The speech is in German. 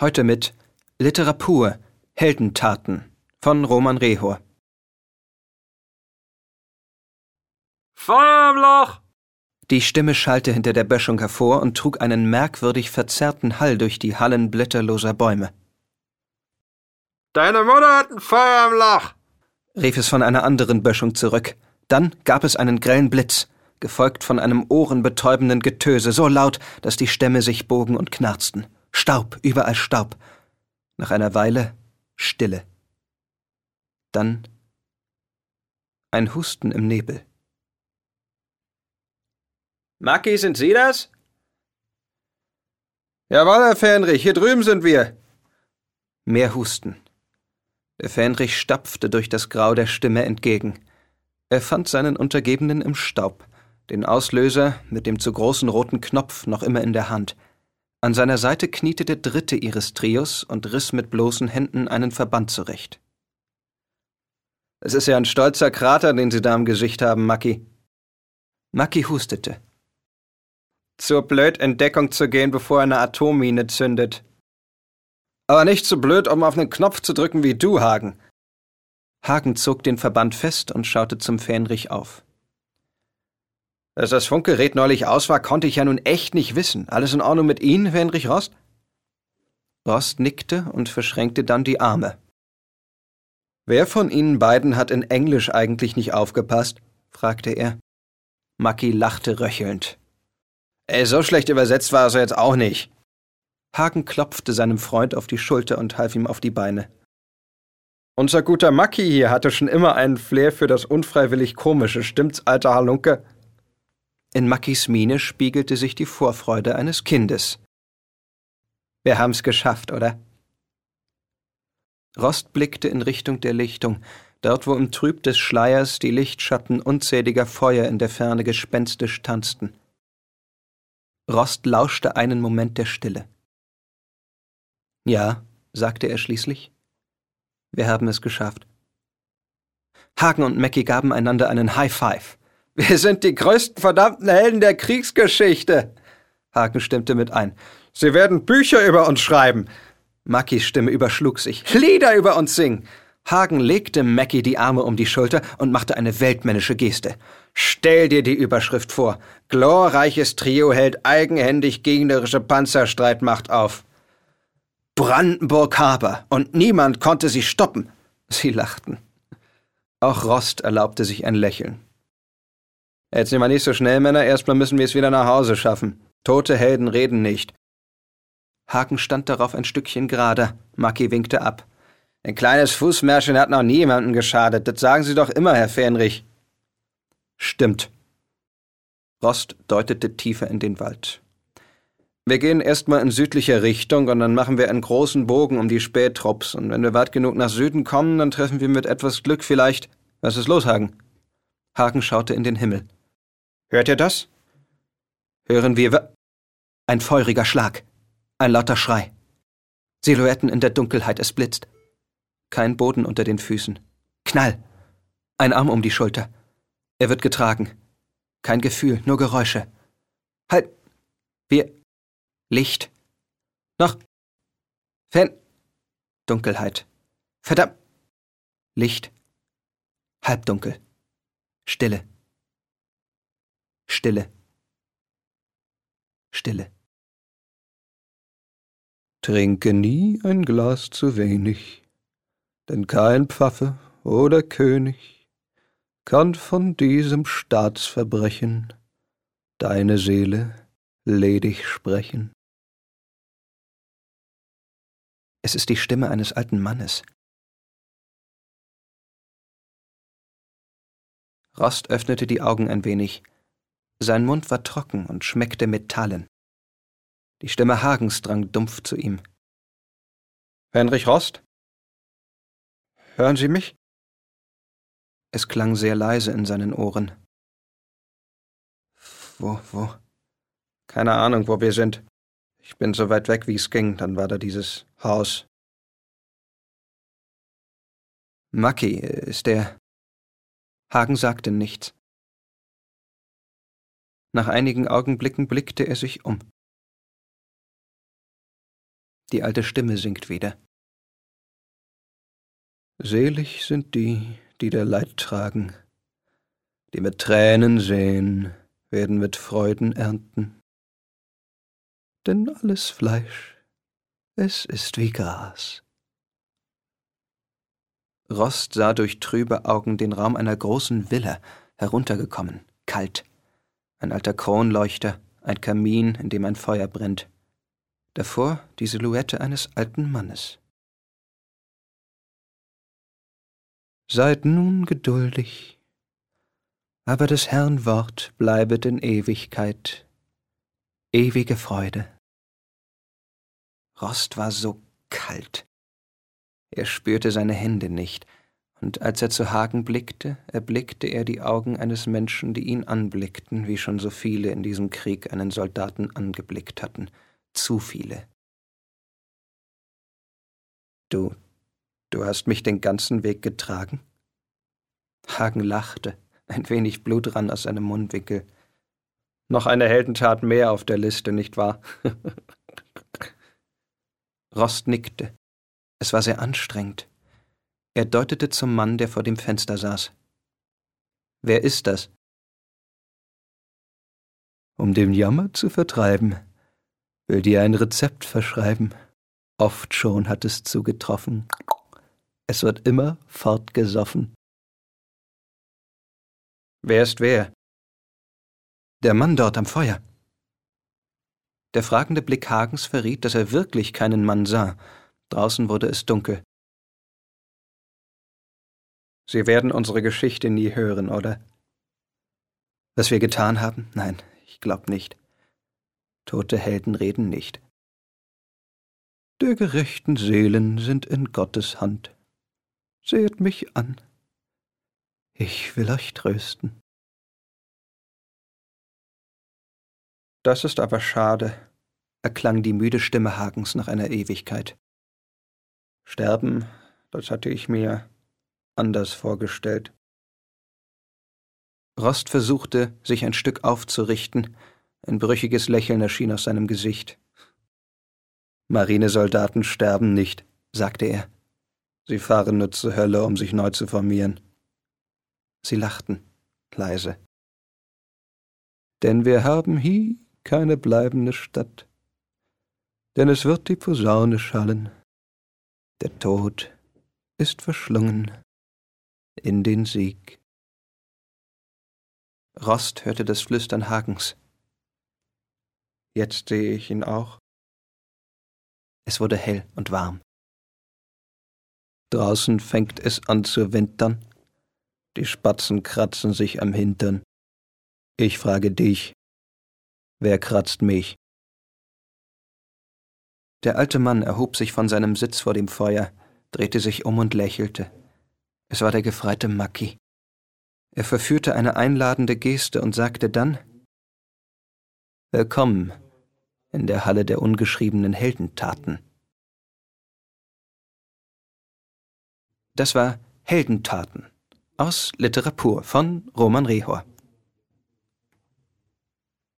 Heute mit Literatur, Heldentaten von Roman Rehor. Feuer im Loch! Die Stimme schallte hinter der Böschung hervor und trug einen merkwürdig verzerrten Hall durch die Hallen blätterloser Bäume. Deine Mutter hat ein Feuer im Loch! rief es von einer anderen Böschung zurück. Dann gab es einen grellen Blitz, gefolgt von einem ohrenbetäubenden Getöse, so laut, dass die Stämme sich bogen und knarzten. Staub, überall Staub. Nach einer Weile Stille. Dann ein Husten im Nebel. Maki, sind Sie das? Jawohl, Herr Fähnrich, hier drüben sind wir. Mehr Husten. Der Fähnrich stapfte durch das Grau der Stimme entgegen. Er fand seinen Untergebenen im Staub, den Auslöser mit dem zu großen roten Knopf noch immer in der Hand. An seiner Seite kniete der dritte ihres Trios und riss mit bloßen Händen einen Verband zurecht. Es ist ja ein stolzer Krater, den Sie da im Gesicht haben, Maki. Maki hustete. Zur blöd in Deckung zu gehen, bevor er eine Atommine zündet. Aber nicht so blöd, um auf einen Knopf zu drücken wie du, Hagen. Hagen zog den Verband fest und schaute zum Fähnrich auf. Dass das Funkgerät neulich aus war, konnte ich ja nun echt nicht wissen. Alles in Ordnung mit Ihnen, Fenrich Rost? Rost nickte und verschränkte dann die Arme. Wer von Ihnen beiden hat in Englisch eigentlich nicht aufgepasst? fragte er. Maki lachte röchelnd. Ey, so schlecht übersetzt war es jetzt auch nicht. Hagen klopfte seinem Freund auf die Schulter und half ihm auf die Beine. Unser guter Maki hier hatte schon immer einen Flair für das unfreiwillig Komische, stimmt's, alter Halunke? In Makis Miene spiegelte sich die Vorfreude eines Kindes. Wir haben's geschafft, oder? Rost blickte in Richtung der Lichtung, dort wo im Trüb des Schleiers die Lichtschatten unzähliger Feuer in der Ferne gespenstisch tanzten. Rost lauschte einen Moment der Stille. Ja, sagte er schließlich. Wir haben es geschafft. Hagen und Mackie gaben einander einen High Five. Wir sind die größten verdammten Helden der Kriegsgeschichte. Hagen stimmte mit ein. Sie werden Bücher über uns schreiben. Mackis Stimme überschlug sich. Lieder über uns singen. Hagen legte Mackie die Arme um die Schulter und machte eine weltmännische Geste. Stell dir die Überschrift vor. Glorreiches Trio hält eigenhändig gegnerische Panzerstreitmacht auf. Brandenburg Haber, und niemand konnte sie stoppen. Sie lachten. Auch Rost erlaubte sich ein Lächeln. Jetzt sind wir nicht so schnell, Männer. Erstmal müssen wir es wieder nach Hause schaffen. Tote Helden reden nicht. Haken stand darauf ein Stückchen gerader. Maki winkte ab. Ein kleines Fußmärchen hat noch niemandem geschadet. Das sagen Sie doch immer, Herr Fähnrich. Stimmt. Rost deutete tiefer in den Wald. Wir gehen erstmal in südlicher Richtung und dann machen wir einen großen Bogen um die Spättrupps. Und wenn wir weit genug nach Süden kommen, dann treffen wir mit etwas Glück vielleicht. Was ist los, Hagen? Hagen schaute in den Himmel. Hört ihr das? Hören wir ein feuriger Schlag, ein lauter Schrei. Silhouetten in der Dunkelheit, es blitzt. Kein Boden unter den Füßen. Knall. Ein Arm um die Schulter. Er wird getragen. Kein Gefühl, nur Geräusche. Halt. Wir. Licht. Noch. Fan. Dunkelheit. Verdammt. Licht. Halbdunkel. Stille. Stille. Stille. Trinke nie ein Glas zu wenig, denn kein Pfaffe oder König kann von diesem Staatsverbrechen deine Seele ledig sprechen. Es ist die Stimme eines alten Mannes. Rost öffnete die Augen ein wenig. Sein Mund war trocken und schmeckte Metallen. Die Stimme Hagens drang dumpf zu ihm. Heinrich Rost? Hören Sie mich? Es klang sehr leise in seinen Ohren. Wo, wo? Keine Ahnung, wo wir sind. Ich bin so weit weg, wie es ging. Dann war da dieses Haus. Maki, ist der. Hagen sagte nichts. Nach einigen Augenblicken blickte er sich um. Die alte Stimme singt wieder. Selig sind die, die der Leid tragen, die mit Tränen sehen, werden mit Freuden ernten. Denn alles Fleisch, es ist wie Gras. Rost sah durch trübe Augen den Raum einer großen Villa heruntergekommen, kalt. Ein alter Kronleuchter, ein Kamin, in dem ein Feuer brennt. Davor die Silhouette eines alten Mannes. Seid nun geduldig, aber des Herrn Wort bleibet in Ewigkeit, ewige Freude. Rost war so kalt. Er spürte seine Hände nicht, und als er zu Hagen blickte, erblickte er die Augen eines Menschen, die ihn anblickten, wie schon so viele in diesem Krieg einen Soldaten angeblickt hatten. Zu viele. Du, du hast mich den ganzen Weg getragen? Hagen lachte, ein wenig Blut rann aus seinem Mundwinkel. Noch eine Heldentat mehr auf der Liste, nicht wahr? Rost nickte. Es war sehr anstrengend. Er deutete zum Mann, der vor dem Fenster saß. Wer ist das? Um den Jammer zu vertreiben, will dir ein Rezept verschreiben. Oft schon hat es zugetroffen. Es wird immer fortgesoffen. Wer ist wer? Der Mann dort am Feuer. Der fragende Blick Hagens verriet, dass er wirklich keinen Mann sah. Draußen wurde es dunkel. Sie werden unsere Geschichte nie hören, oder? Was wir getan haben? Nein, ich glaub nicht. Tote Helden reden nicht. Der gerechten Seelen sind in Gottes Hand. Seht mich an. Ich will euch trösten. Das ist aber schade, erklang die müde Stimme Hagens nach einer Ewigkeit. Sterben, das hatte ich mir anders vorgestellt. Rost versuchte, sich ein Stück aufzurichten, ein brüchiges Lächeln erschien aus seinem Gesicht. Marinesoldaten sterben nicht, sagte er. Sie fahren nur zur Hölle, um sich neu zu formieren. Sie lachten, leise. Denn wir haben hier keine bleibende Stadt, denn es wird die Posaune schallen. Der Tod ist verschlungen in den Sieg. Rost hörte das Flüstern Hagens. Jetzt sehe ich ihn auch. Es wurde hell und warm. Draußen fängt es an zu wintern. Die Spatzen kratzen sich am Hintern. Ich frage dich, wer kratzt mich? Der alte Mann erhob sich von seinem Sitz vor dem Feuer, drehte sich um und lächelte. Es war der gefreite Maki. Er verführte eine einladende Geste und sagte dann Willkommen in der Halle der ungeschriebenen Heldentaten. Das war Heldentaten aus Literatur von Roman Rehor.